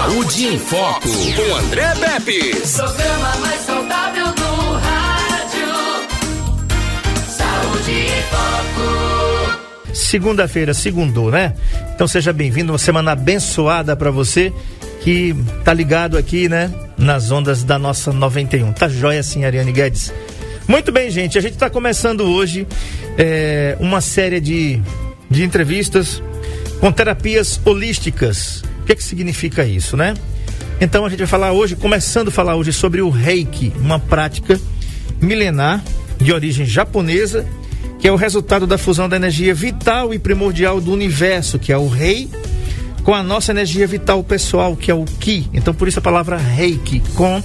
Saúde em Foco, com André Pepe. Programa mais saudável do rádio. Saúde em Foco. Segunda-feira, segundou, né? Então seja bem-vindo, uma semana abençoada para você que tá ligado aqui, né? Nas ondas da nossa 91. Tá joia assim, Ariane Guedes? Muito bem, gente. A gente está começando hoje é, uma série de, de entrevistas com terapias holísticas. O que, é que significa isso, né? Então a gente vai falar hoje, começando a falar hoje sobre o Reiki, uma prática milenar de origem japonesa, que é o resultado da fusão da energia vital e primordial do universo, que é o Rei, com a nossa energia vital pessoal, que é o Ki. Então por isso a palavra Reiki, com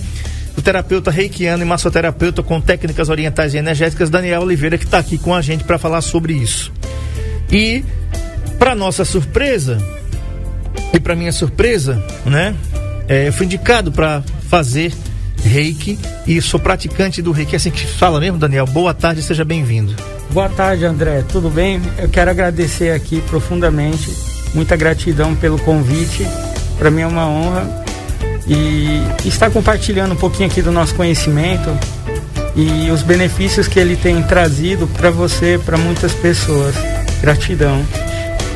o terapeuta reikiano e massoterapeuta com técnicas orientais e energéticas, Daniel Oliveira, que está aqui com a gente para falar sobre isso. E, para nossa surpresa, e para minha surpresa, né, é, fui indicado para fazer reiki e sou praticante do reiki. É assim que fala mesmo, Daniel? Boa tarde, seja bem-vindo. Boa tarde, André. Tudo bem? Eu quero agradecer aqui profundamente. Muita gratidão pelo convite. Para mim é uma honra e estar compartilhando um pouquinho aqui do nosso conhecimento e os benefícios que ele tem trazido para você, para muitas pessoas. Gratidão.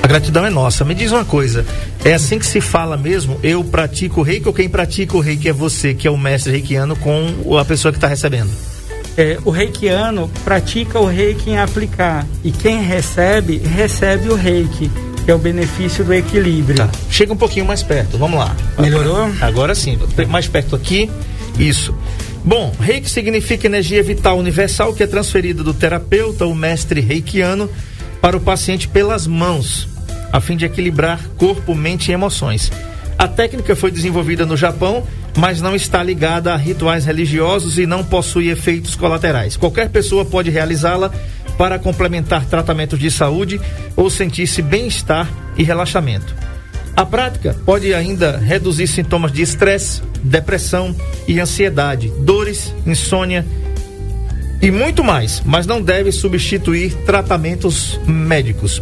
A gratidão é nossa. Me diz uma coisa, é assim que se fala mesmo? Eu pratico o reiki ou quem pratica o reiki é você, que é o mestre reikiano, com a pessoa que está recebendo? É, o reikiano pratica o reiki em aplicar e quem recebe, recebe o reiki que é o benefício do equilíbrio. Tá. Chega um pouquinho mais perto, vamos lá. Melhorou? Agora sim, mais perto aqui. Isso. Bom, reiki significa energia vital universal que é transferida do terapeuta, o mestre reikiano, para o paciente pelas mãos, a fim de equilibrar corpo, mente e emoções. A técnica foi desenvolvida no Japão, mas não está ligada a rituais religiosos e não possui efeitos colaterais. Qualquer pessoa pode realizá-la para complementar tratamentos de saúde ou sentir-se bem-estar e relaxamento. A prática pode ainda reduzir sintomas de estresse, depressão e ansiedade, dores, insônia e muito mais, mas não deve substituir tratamentos médicos.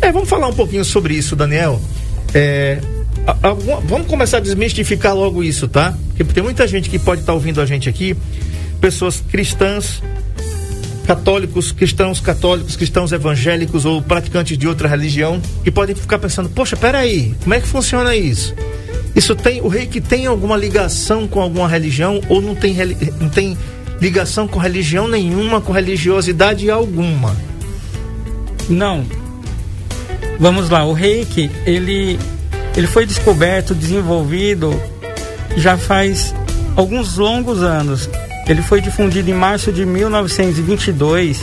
É, vamos falar um pouquinho sobre isso, Daniel. É, a, a, vamos começar a desmistificar logo isso, tá? Porque tem muita gente que pode estar tá ouvindo a gente aqui, pessoas cristãs católicos, cristãos católicos, cristãos evangélicos ou praticantes de outra religião que podem ficar pensando: poxa, peraí, como é que funciona isso? Isso tem o rei que tem alguma ligação com alguma religião ou não tem, não tem ligação com religião nenhuma, com religiosidade alguma? Não. Vamos lá, o reiki, ele, ele foi descoberto, desenvolvido já faz alguns longos anos. Ele foi difundido em março de 1922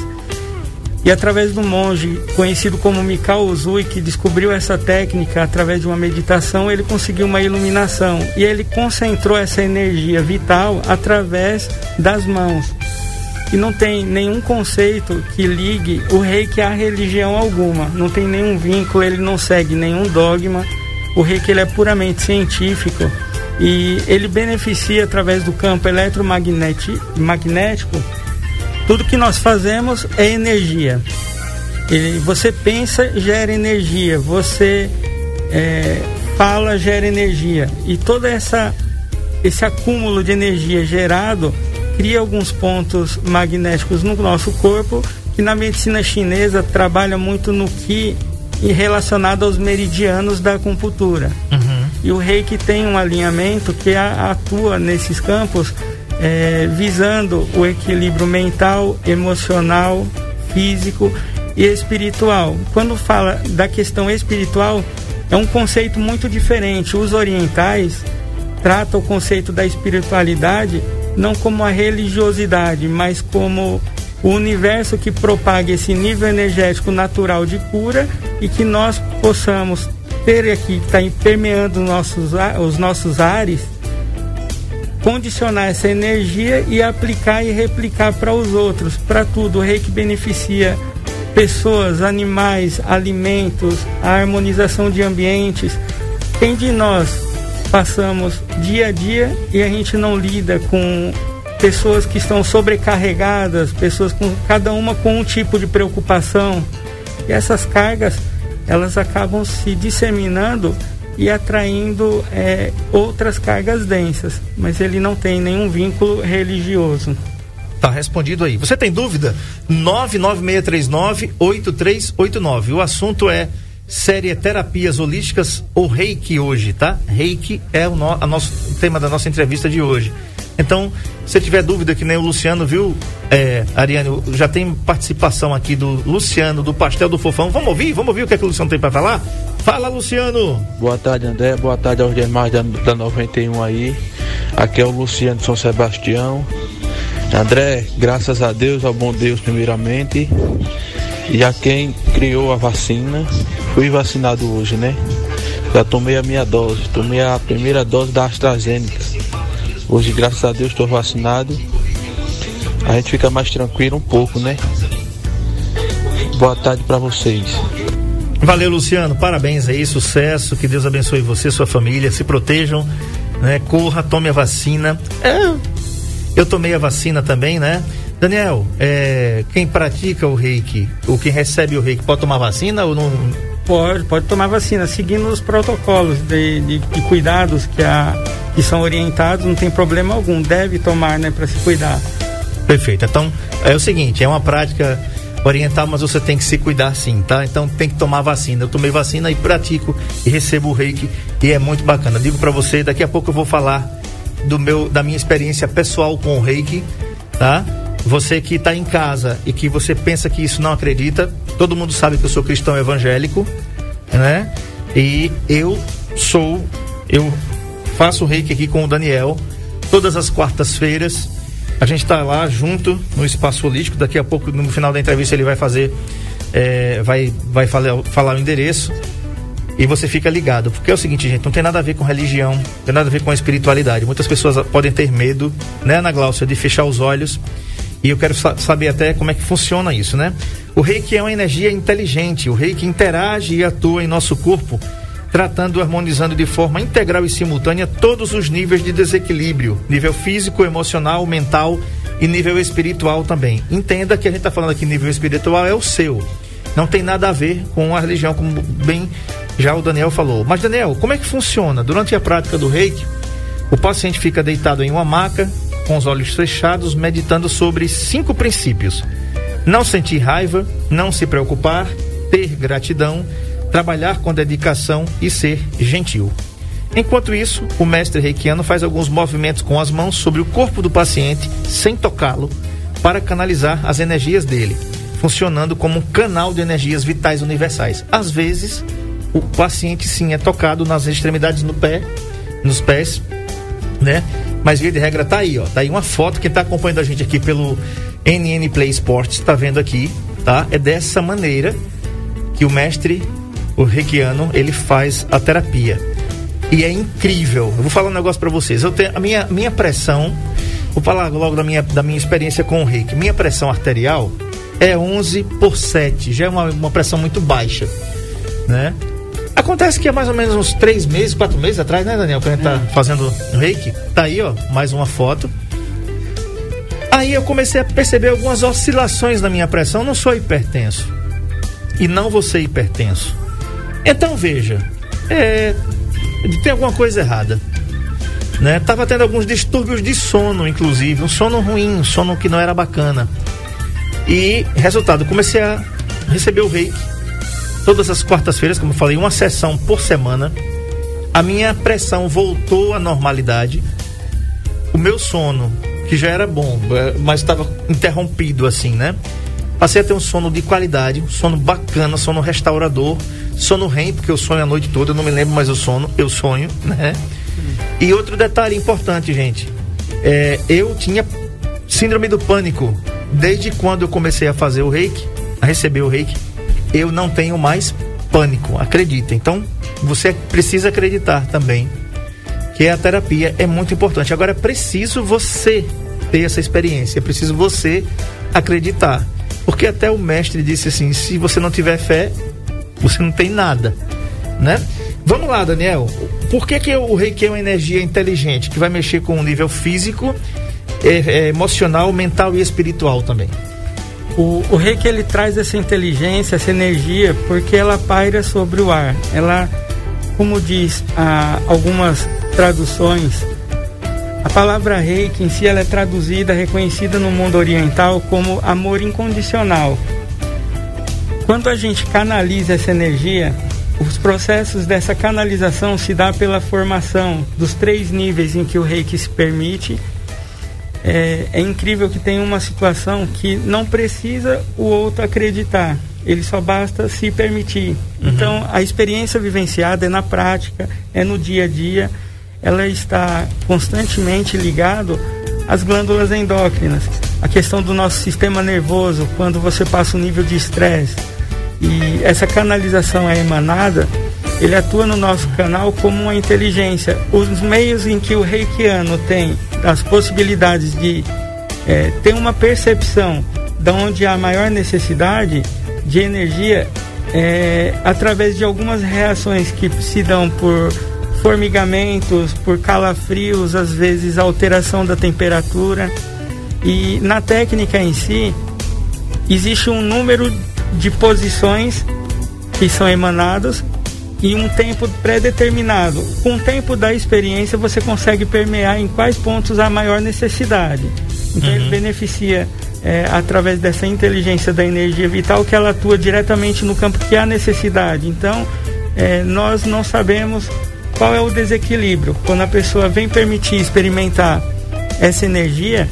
e através do monge conhecido como Mikao Uzui, que descobriu essa técnica através de uma meditação, ele conseguiu uma iluminação e ele concentrou essa energia vital através das mãos. E não tem nenhum conceito que ligue o reiki a religião alguma, não tem nenhum vínculo, ele não segue nenhum dogma. O reiki ele é puramente científico e ele beneficia através do campo eletromagnético. Tudo que nós fazemos é energia. Ele, você pensa, gera energia. Você é, fala, gera energia. E toda essa esse acúmulo de energia gerado cria alguns pontos magnéticos no nosso corpo que na medicina chinesa trabalha muito no que relacionado aos meridianos da acupuntura. Uhum. E o reiki tem um alinhamento que atua nesses campos é, visando o equilíbrio mental, emocional, físico e espiritual. Quando fala da questão espiritual, é um conceito muito diferente. Os orientais tratam o conceito da espiritualidade não como a religiosidade, mas como o universo que propaga esse nível energético natural de cura e que nós possamos ter aqui, que está permeando nossos, os nossos ares, condicionar essa energia e aplicar e replicar para os outros, para tudo. O rei que beneficia pessoas, animais, alimentos, a harmonização de ambientes. Quem de nós passamos dia a dia e a gente não lida com pessoas que estão sobrecarregadas, pessoas com cada uma com um tipo de preocupação. E essas cargas elas acabam se disseminando e atraindo é, outras cargas densas, mas ele não tem nenhum vínculo religioso. Tá respondido aí. Você tem dúvida? 99639-8389. O assunto é série Terapias Holísticas ou Reiki hoje, tá? Reiki é o, no, nosso, o tema da nossa entrevista de hoje. Então, se tiver dúvida, que nem o Luciano, viu, é, Ariane, já tem participação aqui do Luciano, do Pastel do Fofão. Vamos ouvir? Vamos ouvir o que, é que o Luciano tem para falar? Fala, Luciano! Boa tarde, André. Boa tarde aos demais da, da 91 aí. Aqui é o Luciano de São Sebastião. André, graças a Deus, ao bom Deus, primeiramente. E a quem criou a vacina, fui vacinado hoje, né? Já tomei a minha dose, tomei a primeira dose da AstraZeneca. Hoje, graças a Deus, estou vacinado. A gente fica mais tranquilo um pouco, né? Boa tarde para vocês. Valeu, Luciano. Parabéns aí, sucesso. Que Deus abençoe você, sua família. Se protejam, né? Corra, tome a vacina. É, eu tomei a vacina também, né? Daniel, é, quem pratica o reiki, ou quem recebe o reiki, pode tomar vacina ou não? Pode, pode tomar vacina, seguindo os protocolos de, de, de cuidados que, a, que são orientados, não tem problema algum, deve tomar, né, para se cuidar. Perfeito. Então, é o seguinte, é uma prática oriental, mas você tem que se cuidar sim, tá? Então tem que tomar vacina. Eu tomei vacina e pratico e recebo o reiki e é muito bacana. Digo para você, daqui a pouco eu vou falar do meu da minha experiência pessoal com o reiki, tá? Você que está em casa e que você pensa que isso não acredita, todo mundo sabe que eu sou cristão evangélico, né? E eu sou, eu faço reiki aqui com o Daniel todas as quartas-feiras. A gente está lá junto no espaço holístico. Daqui a pouco, no final da entrevista, ele vai fazer, é, vai, vai falar, falar o endereço e você fica ligado. Porque é o seguinte, gente, não tem nada a ver com religião, não tem nada a ver com espiritualidade. Muitas pessoas podem ter medo, né, Ana Glaucia, de fechar os olhos e eu quero saber até como é que funciona isso, né? O reiki é uma energia inteligente, o reiki interage e atua em nosso corpo, tratando e harmonizando de forma integral e simultânea todos os níveis de desequilíbrio, nível físico, emocional, mental e nível espiritual também. Entenda que a gente está falando aqui nível espiritual é o seu. Não tem nada a ver com a religião, como bem já o Daniel falou. Mas, Daniel, como é que funciona? Durante a prática do reiki, o paciente fica deitado em uma maca, com os olhos fechados, meditando sobre cinco princípios: não sentir raiva, não se preocupar, ter gratidão, trabalhar com dedicação e ser gentil. Enquanto isso, o mestre reikiano faz alguns movimentos com as mãos sobre o corpo do paciente, sem tocá-lo, para canalizar as energias dele, funcionando como um canal de energias vitais universais. Às vezes, o paciente sim é tocado nas extremidades no pé, nos pés, né? Mas via de regra tá aí, ó. Tá aí uma foto. Quem tá acompanhando a gente aqui pelo NN Play Sports tá vendo aqui, tá? É dessa maneira que o mestre, o reikiano, ele faz a terapia. E é incrível. Eu vou falar um negócio para vocês. Eu tenho a minha, minha pressão, vou falar logo da minha, da minha experiência com o reiki. Minha pressão arterial é 11 por 7, já é uma, uma pressão muito baixa, né? Acontece que há mais ou menos uns três meses, quatro meses atrás, né, Daniel? Que a gente tá é. fazendo reiki. Tá aí, ó, mais uma foto. Aí eu comecei a perceber algumas oscilações na minha pressão. Eu não sou hipertenso. E não vou ser hipertenso. Então veja, é, tem alguma coisa errada. Né? Tava tendo alguns distúrbios de sono, inclusive, um sono ruim, um sono que não era bacana. E resultado, comecei a receber o reiki todas as quartas-feiras, como eu falei, uma sessão por semana. A minha pressão voltou à normalidade. O meu sono, que já era bom, é, mas estava interrompido assim, né? Passei a ter um sono de qualidade, um sono bacana, sono restaurador, sono REM, porque eu sonho a noite toda, eu não me lembro mais o sono, eu sonho, né? E outro detalhe importante, gente, é, eu tinha síndrome do pânico desde quando eu comecei a fazer o reiki, a receber o reiki eu não tenho mais pânico, acredita. Então, você precisa acreditar também que a terapia é muito importante. Agora, é preciso você ter essa experiência, é preciso você acreditar. Porque até o mestre disse assim: se você não tiver fé, você não tem nada, né? Vamos lá, Daniel. Por que, que o reiki é uma energia inteligente que vai mexer com o nível físico, é, é, emocional, mental e espiritual também? O, o reiki ele traz essa inteligência, essa energia, porque ela paira sobre o ar. Ela como diz ah, algumas traduções, a palavra reiki em si ela é traduzida, reconhecida no mundo oriental como amor incondicional. Quando a gente canaliza essa energia, os processos dessa canalização se dá pela formação dos três níveis em que o reiki se permite. É, é incrível que tem uma situação que não precisa o outro acreditar, ele só basta se permitir. Uhum. Então, a experiência vivenciada é na prática, é no dia a dia, ela está constantemente ligado às glândulas endócrinas. A questão do nosso sistema nervoso, quando você passa um nível de estresse, e essa canalização é emanada, ele atua no nosso canal como uma inteligência. Os meios em que o reikiano tem as possibilidades de é, ter uma percepção de onde há maior necessidade de energia é, através de algumas reações que se dão por formigamentos, por calafrios, às vezes alteração da temperatura. E na técnica em si, existe um número de posições que são emanadas e um tempo pré-determinado. Com o tempo da experiência, você consegue permear em quais pontos há maior necessidade. Então, uhum. ele beneficia é, através dessa inteligência da energia vital que ela atua diretamente no campo que há necessidade. Então, é, nós não sabemos qual é o desequilíbrio. Quando a pessoa vem permitir experimentar essa energia,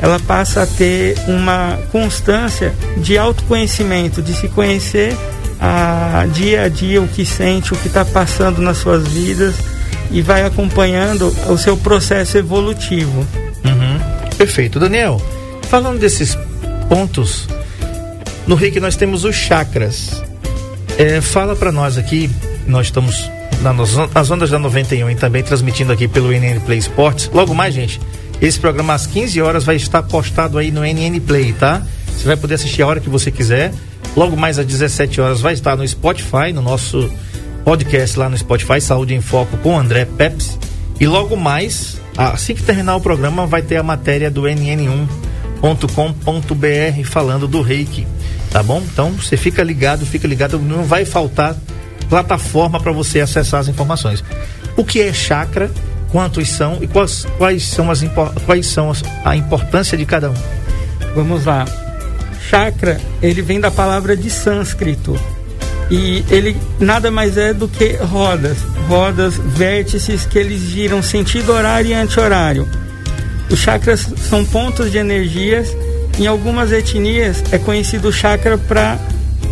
ela passa a ter uma constância de autoconhecimento, de se conhecer a dia a dia o que sente, o que está passando nas suas vidas e vai acompanhando o seu processo evolutivo. Uhum. Perfeito. Daniel, falando desses pontos, no Reiki nós temos os chakras. É, fala para nós aqui, nós estamos na, nas ondas da 91 e também transmitindo aqui pelo NN Play Sports. Logo mais, gente, esse programa às 15 horas vai estar postado aí no NN Play, tá? Você vai poder assistir a hora que você quiser. Logo mais às 17 horas vai estar no Spotify, no nosso podcast lá no Spotify, Saúde em Foco com André Peps. E logo mais, assim que terminar o programa, vai ter a matéria do nn1.com.br falando do reiki. Tá bom? Então você fica ligado, fica ligado, não vai faltar plataforma para você acessar as informações. O que é chakra? quantos são e quais, quais são, as, quais são as, a importância de cada um. Vamos lá. Chakra, ele vem da palavra de sânscrito. E ele nada mais é do que rodas, rodas, vértices que eles giram sentido horário e anti-horário. Os chakras são pontos de energias. Em algumas etnias é conhecido o chakra para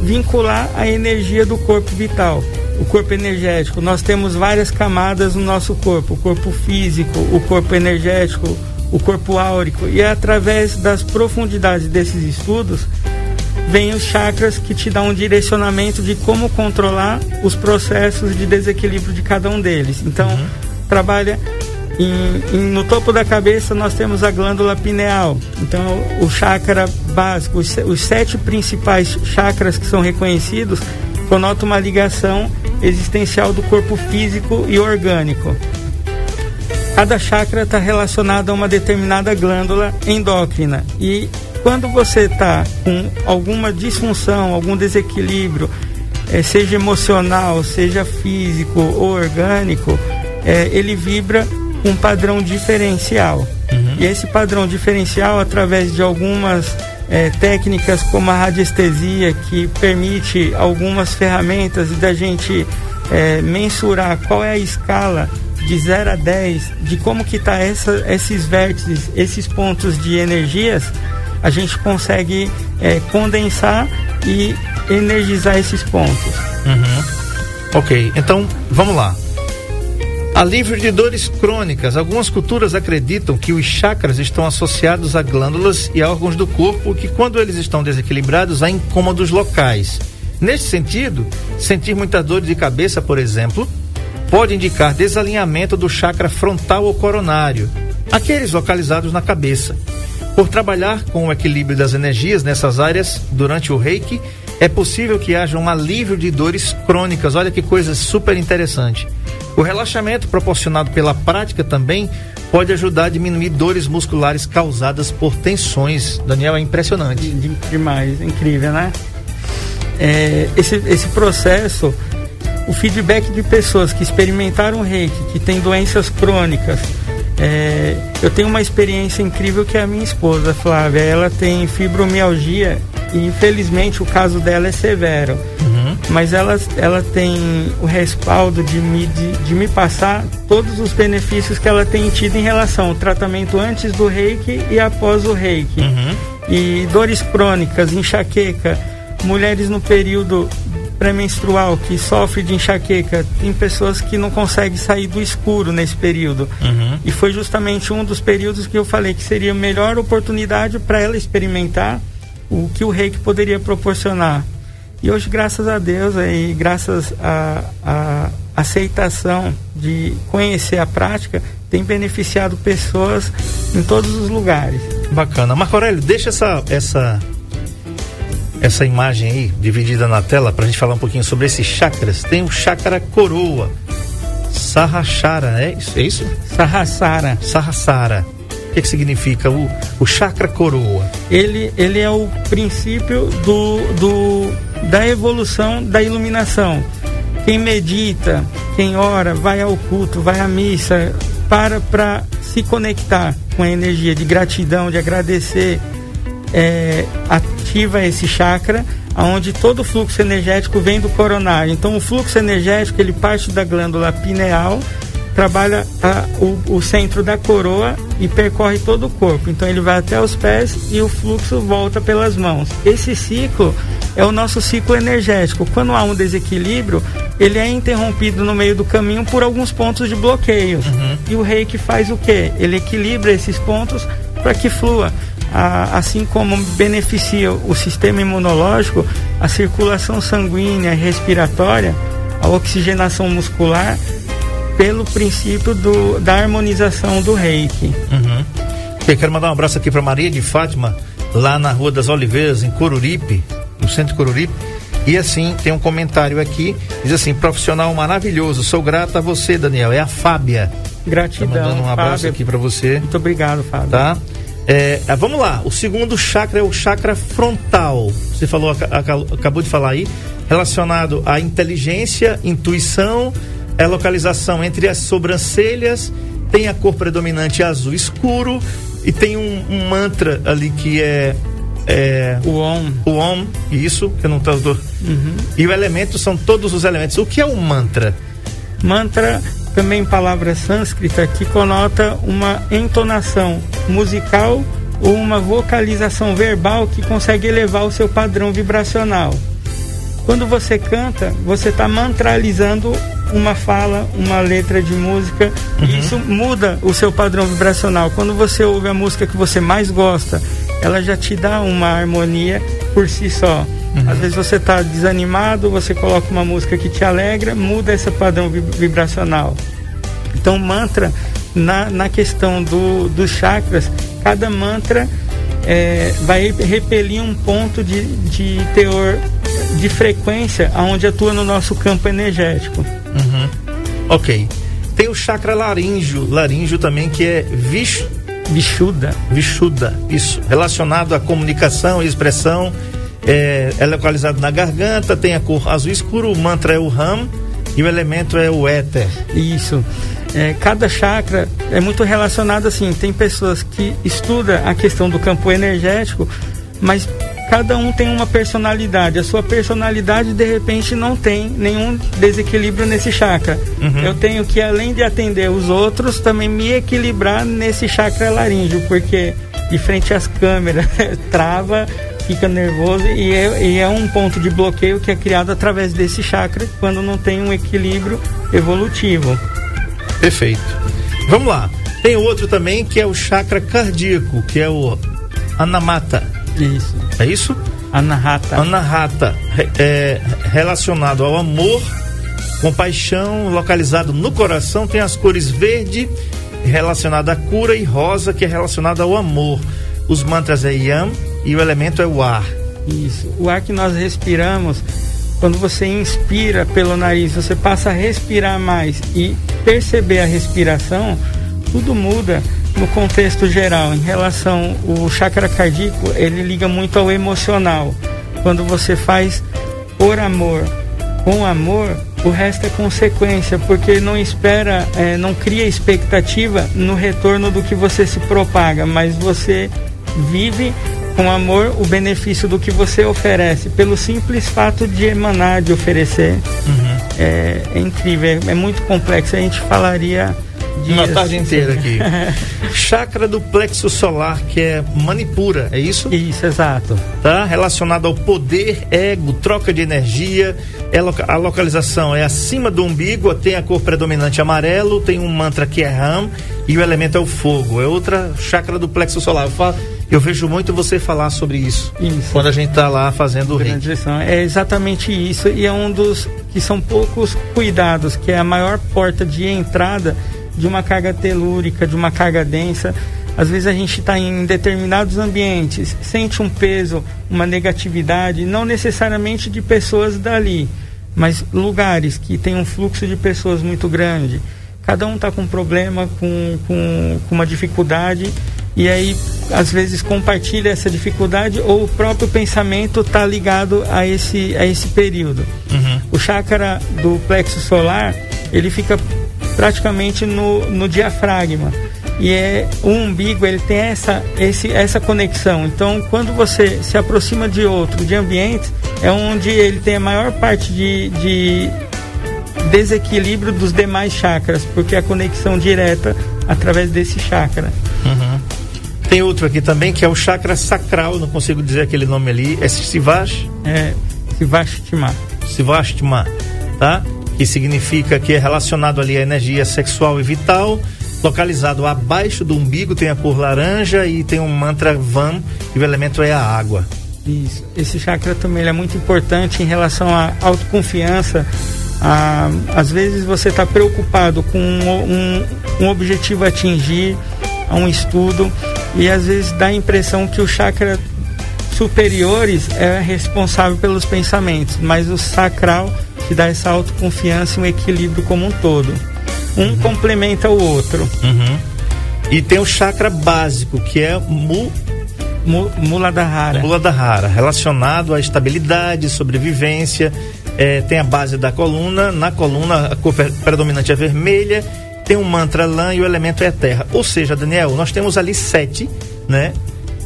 vincular a energia do corpo vital o corpo energético. Nós temos várias camadas no nosso corpo: o corpo físico, o corpo energético, o corpo áurico. E é através das profundidades desses estudos vem os chakras que te dão um direcionamento de como controlar os processos de desequilíbrio de cada um deles. Então, uhum. trabalha em, em, no topo da cabeça nós temos a glândula pineal. Então, o chakra básico, os, os sete principais chakras que são reconhecidos, conota uma ligação existencial do corpo físico e orgânico. Cada chakra está relacionado a uma determinada glândula endócrina e quando você está com alguma disfunção, algum desequilíbrio, é, seja emocional, seja físico ou orgânico, é, ele vibra um padrão diferencial. Uhum. E esse padrão diferencial, através de algumas é, técnicas como a radiestesia, que permite algumas ferramentas da gente é, mensurar qual é a escala de 0 a 10 de como que está esses vértices, esses pontos de energias, a gente consegue é, condensar e energizar esses pontos. Uhum. Ok, então vamos lá. Alívio de dores crônicas. Algumas culturas acreditam que os chakras estão associados a glândulas e a órgãos do corpo que, quando eles estão desequilibrados, há incômodos locais. Neste sentido, sentir muita dor de cabeça, por exemplo, pode indicar desalinhamento do chakra frontal ou coronário, aqueles localizados na cabeça. Por trabalhar com o equilíbrio das energias nessas áreas durante o reiki, é possível que haja um alívio de dores crônicas. Olha que coisa super interessante. O relaxamento proporcionado pela prática também pode ajudar a diminuir dores musculares causadas por tensões. Daniel, é impressionante. Demais, incrível, né? É, esse, esse processo, o feedback de pessoas que experimentaram reiki, que têm doenças crônicas. É, eu tenho uma experiência incrível que é a minha esposa, Flávia. Ela tem fibromialgia e infelizmente o caso dela é severo. Uhum. Mas ela, ela tem o respaldo de me, de, de, me passar todos os benefícios que ela tem tido em relação ao tratamento antes do reiki e após o reiki. Uhum. E dores crônicas, enxaqueca, mulheres no período pré-menstrual que sofre de enxaqueca, tem pessoas que não conseguem sair do escuro nesse período. Uhum. E foi justamente um dos períodos que eu falei que seria a melhor oportunidade para ela experimentar o que o reiki poderia proporcionar. E hoje, graças a Deus, e graças à aceitação de conhecer a prática, tem beneficiado pessoas em todos os lugares. Bacana. Marco Aurélio, deixa essa, essa essa imagem aí dividida na tela para a gente falar um pouquinho sobre esses chakras. Tem o chakra coroa, Sahasrara, é isso? É isso? Sahasrara. Sahasrara. O que, que significa o, o chakra coroa? Ele, ele é o princípio do, do, da evolução da iluminação. Quem medita, quem ora, vai ao culto, vai à missa, para para se conectar com a energia de gratidão, de agradecer, é, ativa esse chakra, onde todo o fluxo energético vem do coronário. Então, o fluxo energético ele parte da glândula pineal, trabalha a, o, o, centro da coroa e percorre todo o corpo. Então, ele vai até os pés e o fluxo volta pelas mãos. Esse ciclo é o nosso ciclo energético. Quando há um desequilíbrio, ele é interrompido no meio do caminho por alguns pontos de bloqueios. Uhum. E o reiki faz o quê? Ele equilibra esses pontos para que flua a, assim como beneficia o sistema imunológico, a circulação sanguínea e respiratória, a oxigenação muscular, pelo princípio do, da harmonização do reiki. Uhum. Eu quero mandar um abraço aqui para Maria de Fátima, lá na Rua das Oliveiras, em Coruripe, no centro de Coruripe. E assim, tem um comentário aqui, diz assim, profissional maravilhoso, sou grata a você, Daniel, é a Fábia. Gratidão, tá mandando um abraço Fábia. aqui para você. Muito obrigado, Fábio. Tá? É, ah, vamos lá, o segundo chakra é o chakra frontal. Você falou, acabou de falar aí, relacionado à inteligência, intuição, é a localização entre as sobrancelhas, tem a cor predominante azul escuro e tem um, um mantra ali que é é, o Om. O Om, isso, que eu não estou. Uhum. E o elemento são todos os elementos. O que é um mantra? Mantra também palavra sânscrita que conota uma entonação musical ou uma vocalização verbal que consegue elevar o seu padrão vibracional. Quando você canta, você está mantralizando uma fala, uma letra de música, uhum. e isso muda o seu padrão vibracional. Quando você ouve a música que você mais gosta, ela já te dá uma harmonia por si só. Uhum. Às vezes você está desanimado, você coloca uma música que te alegra, muda esse padrão vibracional. Então, mantra, na, na questão do, dos chakras, cada mantra é, vai repelir um ponto de, de teor de frequência aonde atua no nosso campo energético. Uhum. Ok. Tem o chakra laríngeo, laríngeo também que é vish... Vishuda. Vishuda, isso. Relacionado à comunicação e expressão é, é localizado na garganta, tem a cor azul escuro, o mantra é o Ram e o elemento é o éter. Isso. É, cada chakra é muito relacionado assim. Tem pessoas que estudam a questão do campo energético, mas cada um tem uma personalidade. A sua personalidade, de repente, não tem nenhum desequilíbrio nesse chakra. Uhum. Eu tenho que, além de atender os outros, também me equilibrar nesse chakra laríngeo, porque de frente às câmeras trava fica nervoso e é, e é um ponto de bloqueio que é criado através desse chakra quando não tem um equilíbrio evolutivo. Perfeito. Vamos lá. Tem outro também que é o chakra cardíaco, que é o Anamata. Isso. É isso? Anahata. Anahata. É, relacionado ao amor, compaixão, localizado no coração, tem as cores verde, relacionada à cura, e rosa, que é relacionada ao amor. Os mantras é Yam, e o elemento é o ar. Isso. O ar que nós respiramos, quando você inspira pelo nariz, você passa a respirar mais e perceber a respiração, tudo muda no contexto geral. Em relação o chakra cardíaco, ele liga muito ao emocional. Quando você faz por amor, com amor, o resto é consequência, porque não espera, é, não cria expectativa no retorno do que você se propaga, mas você vive com amor o benefício do que você oferece, pelo simples fato de emanar, de oferecer. Uhum. É, é, incrível, é, é, muito complexo. A gente falaria dias, uma tarde inteira aqui. Chakra do plexo solar, que é manipura, é isso? Isso, exato. Tá? Relacionado ao poder, ego, troca de energia. É a localização é acima do umbigo, tem a cor predominante amarelo, tem um mantra que é Ram e o elemento é o fogo. É outra chakra do plexo solar. Eu falo, eu vejo muito você falar sobre isso. Isso. Quando a gente está lá fazendo o rei. É exatamente isso. E é um dos que são poucos cuidados, que é a maior porta de entrada de uma carga telúrica, de uma carga densa. Às vezes a gente está em determinados ambientes, sente um peso, uma negatividade, não necessariamente de pessoas dali, mas lugares que tem um fluxo de pessoas muito grande. Cada um está com um problema, com, com, com uma dificuldade e aí às vezes compartilha essa dificuldade ou o próprio pensamento está ligado a esse, a esse período. Uhum. O chakra do plexo solar ele fica praticamente no, no diafragma e é o umbigo ele tem essa, esse, essa conexão. Então quando você se aproxima de outro, de ambientes, é onde ele tem a maior parte de, de desequilíbrio dos demais chakras, porque é a conexão direta através desse chakra. Tem outro aqui também que é o chakra sacral, não consigo dizer aquele nome ali. É Sivash? É, Sivashtima. Sivashtima, tá? Que significa que é relacionado ali à energia sexual e vital, localizado abaixo do umbigo, tem a cor laranja e tem um mantra Vam, e o elemento é a água. Isso. Esse chakra também é muito importante em relação à autoconfiança. Ah, às vezes você está preocupado com um, um, um objetivo a atingir, a um estudo, e às vezes dá a impressão que o chakra superiores é responsável pelos pensamentos, mas o sacral te dá essa autoconfiança e um equilíbrio como um todo. Um uhum. complementa o outro. Uhum. E tem o chakra básico, que é mu, mu, Muladhara. Muladhara, relacionado à estabilidade, sobrevivência. É, tem a base da coluna, na coluna a cor predominante é vermelha tem um mantra lã e o elemento é a terra. Ou seja, Daniel, nós temos ali sete, né?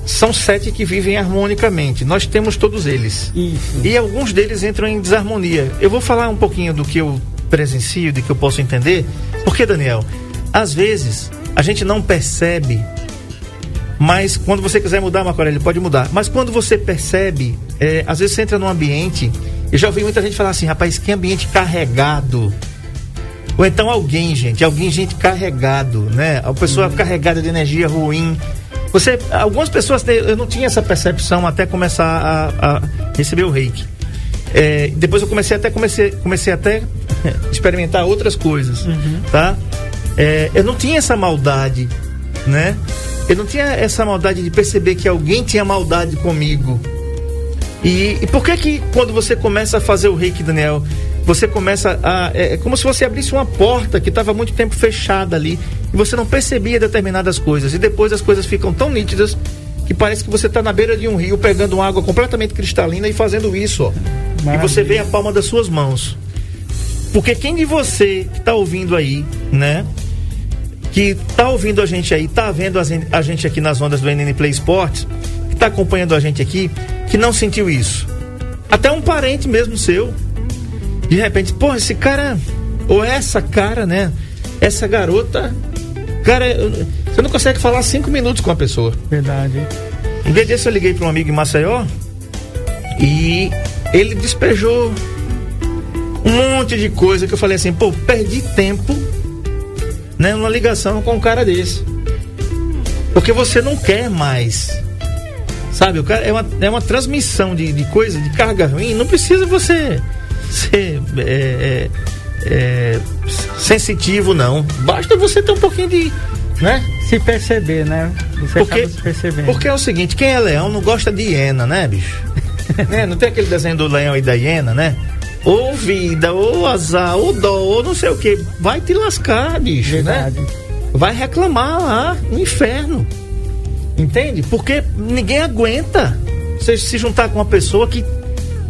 São sete que vivem harmonicamente. Nós temos todos eles. Isso. E alguns deles entram em desarmonia. Eu vou falar um pouquinho do que eu presencio, do que eu posso entender. Porque, Daniel, às vezes a gente não percebe, mas quando você quiser mudar, Macorelli, pode mudar. Mas quando você percebe, é, às vezes você entra num ambiente. Eu já ouvi muita gente falar assim, rapaz, que ambiente carregado ou então alguém, gente, alguém, gente carregado, né? A pessoa uhum. carregada de energia ruim. Você, algumas pessoas, eu não tinha essa percepção até começar a, a receber o reiki. É, depois eu comecei até comecei, comecei até experimentar outras coisas, uhum. tá? É, eu não tinha essa maldade, né? Eu não tinha essa maldade de perceber que alguém tinha maldade comigo. E, e por que que quando você começa a fazer o reiki, Daniel, você começa a. É, é como se você abrisse uma porta que estava muito tempo fechada ali e você não percebia determinadas coisas. E depois as coisas ficam tão nítidas que parece que você está na beira de um rio pegando água completamente cristalina e fazendo isso, ó. Maravilha. E você vê a palma das suas mãos. Porque quem de você que está ouvindo aí, né? Que está ouvindo a gente aí, está vendo a gente aqui nas ondas do NN Play Sports, que está acompanhando a gente aqui, que não sentiu isso. Até um parente mesmo seu, de repente, pô, esse cara, ou essa cara, né? Essa garota, cara, você não consegue falar cinco minutos com a pessoa. Verdade. Um dia desse eu liguei para um amigo em Maceió e ele despejou um monte de coisa que eu falei assim, pô, perdi tempo, né, numa ligação com um cara desse. Porque você não quer mais. Sabe, o cara é uma, é uma transmissão de, de coisa, de carga ruim, não precisa você ser é, é, é, sensitivo, não. Basta você ter um pouquinho de. Né? Se perceber, né? Você porque. Porque é o seguinte, quem é leão não gosta de hiena, né, bicho? né? Não tem aquele desenho do leão e da hiena, né? Ou vida, ou azar, ou dó, ou não sei o que. Vai te lascar, bicho, né? Verdade. né? Vai reclamar lá no inferno. Entende? Porque ninguém aguenta você se juntar com uma pessoa que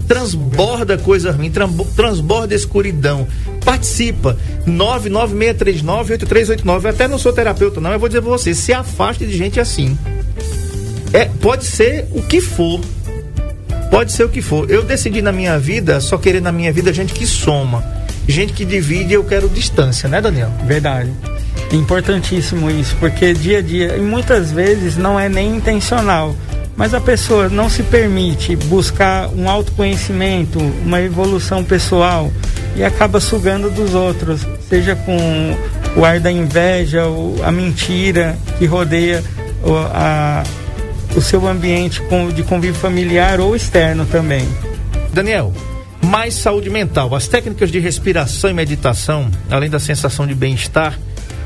transborda coisa ruim, transborda escuridão. Participa. 996398389. Até não sou terapeuta, não. Eu vou dizer pra você: se afaste de gente assim. É, pode ser o que for. Pode ser o que for. Eu decidi na minha vida só querer na minha vida gente que soma. Gente que divide, eu quero distância, né, Daniel? Verdade. Importantíssimo isso, porque dia a dia, e muitas vezes não é nem intencional, mas a pessoa não se permite buscar um autoconhecimento, uma evolução pessoal e acaba sugando dos outros, seja com o ar da inveja, a mentira que rodeia a, o seu ambiente de convívio familiar ou externo também. Daniel, mais saúde mental. As técnicas de respiração e meditação, além da sensação de bem-estar,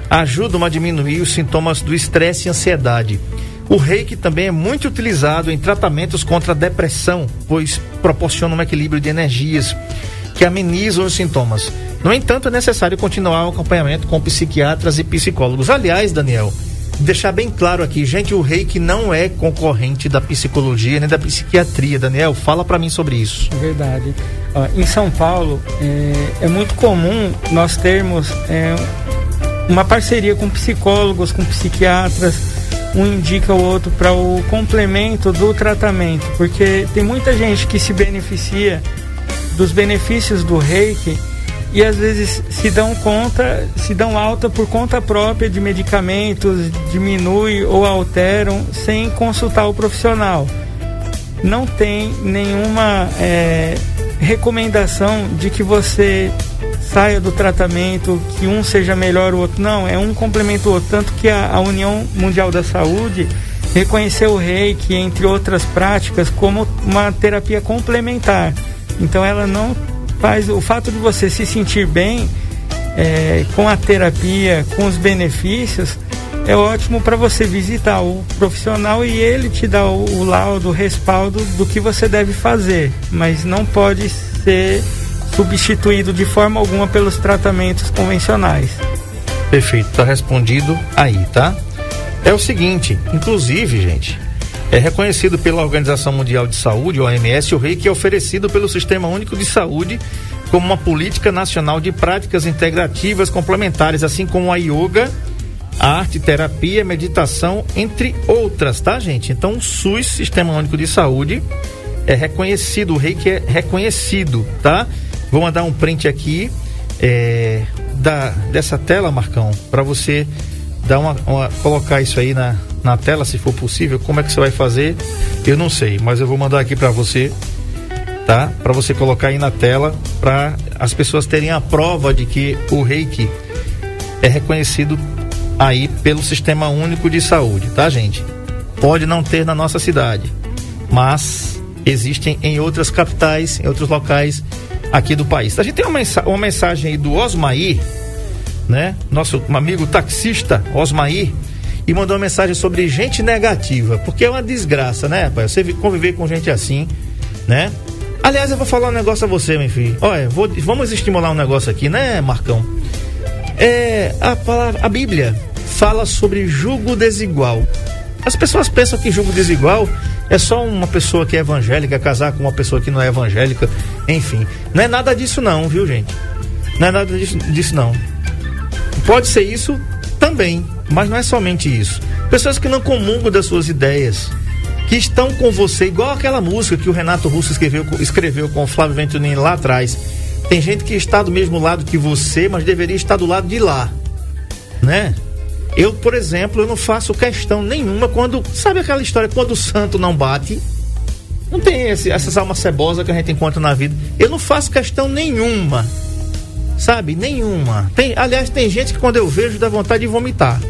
ajudam a diminuir os sintomas do estresse e ansiedade. O reiki também é muito utilizado em tratamentos contra a depressão, pois proporciona um equilíbrio de energias que amenizam os sintomas. No entanto, é necessário continuar o acompanhamento com psiquiatras e psicólogos. Aliás, Daniel, deixar bem claro aqui, gente, o reiki não é concorrente da psicologia nem da psiquiatria. Daniel, fala para mim sobre isso. É verdade. em São Paulo, é, é, muito comum nós termos é, uma parceria com psicólogos, com psiquiatras, um indica o outro para o complemento do tratamento, porque tem muita gente que se beneficia dos benefícios do reiki e às vezes se dão conta, se dão alta por conta própria de medicamentos, diminui ou alteram sem consultar o profissional. Não tem nenhuma é, recomendação de que você saia do tratamento, que um seja melhor o outro. Não, é um complemento o outro. Tanto que a, a União Mundial da Saúde reconheceu o reiki, entre outras práticas, como uma terapia complementar. Então ela não faz. O fato de você se sentir bem é, com a terapia, com os benefícios, é ótimo para você visitar o profissional e ele te dá o, o laudo, o respaldo do que você deve fazer. Mas não pode ser substituído de forma alguma pelos tratamentos convencionais. Perfeito, tá respondido aí, tá? É o seguinte, inclusive, gente, é reconhecido pela Organização Mundial de Saúde, OMS, o reiki é oferecido pelo Sistema Único de Saúde como uma política nacional de práticas integrativas complementares, assim como a yoga, a arte terapia, meditação, entre outras, tá, gente? Então, o SUS, Sistema Único de Saúde, é reconhecido, o reiki é reconhecido, tá? Vou mandar um print aqui é, da, dessa tela, Marcão, para você dar uma, uma, colocar isso aí na, na tela, se for possível. Como é que você vai fazer? Eu não sei, mas eu vou mandar aqui para você, tá? Para você colocar aí na tela, para as pessoas terem a prova de que o Reiki é reconhecido aí pelo Sistema Único de Saúde, tá, gente? Pode não ter na nossa cidade, mas existem em outras capitais, em outros locais aqui do país. A gente tem uma, uma mensagem aí do Osmair, né? Nosso amigo taxista Osmair, e mandou uma mensagem sobre gente negativa, porque é uma desgraça, né, pai? Você conviver com gente assim, né? Aliás, eu vou falar um negócio a você, meu filho. Olha, vou, vamos estimular um negócio aqui, né, Marcão? É, a, palavra, a Bíblia fala sobre julgo desigual. As pessoas pensam que julgo desigual é só uma pessoa que é evangélica casar com uma pessoa que não é evangélica, enfim. Não é nada disso não, viu, gente? Não é nada disso, disso não. Pode ser isso também, mas não é somente isso. Pessoas que não comungam das suas ideias, que estão com você, igual aquela música que o Renato Russo escreveu, escreveu com o Flávio Venturini lá atrás. Tem gente que está do mesmo lado que você, mas deveria estar do lado de lá, né? Eu, por exemplo, eu não faço questão nenhuma quando. Sabe aquela história quando o santo não bate? Não tem esse, essas almas cebosas que a gente encontra na vida. Eu não faço questão nenhuma. Sabe? Nenhuma. Tem, aliás, tem gente que quando eu vejo dá vontade de vomitar.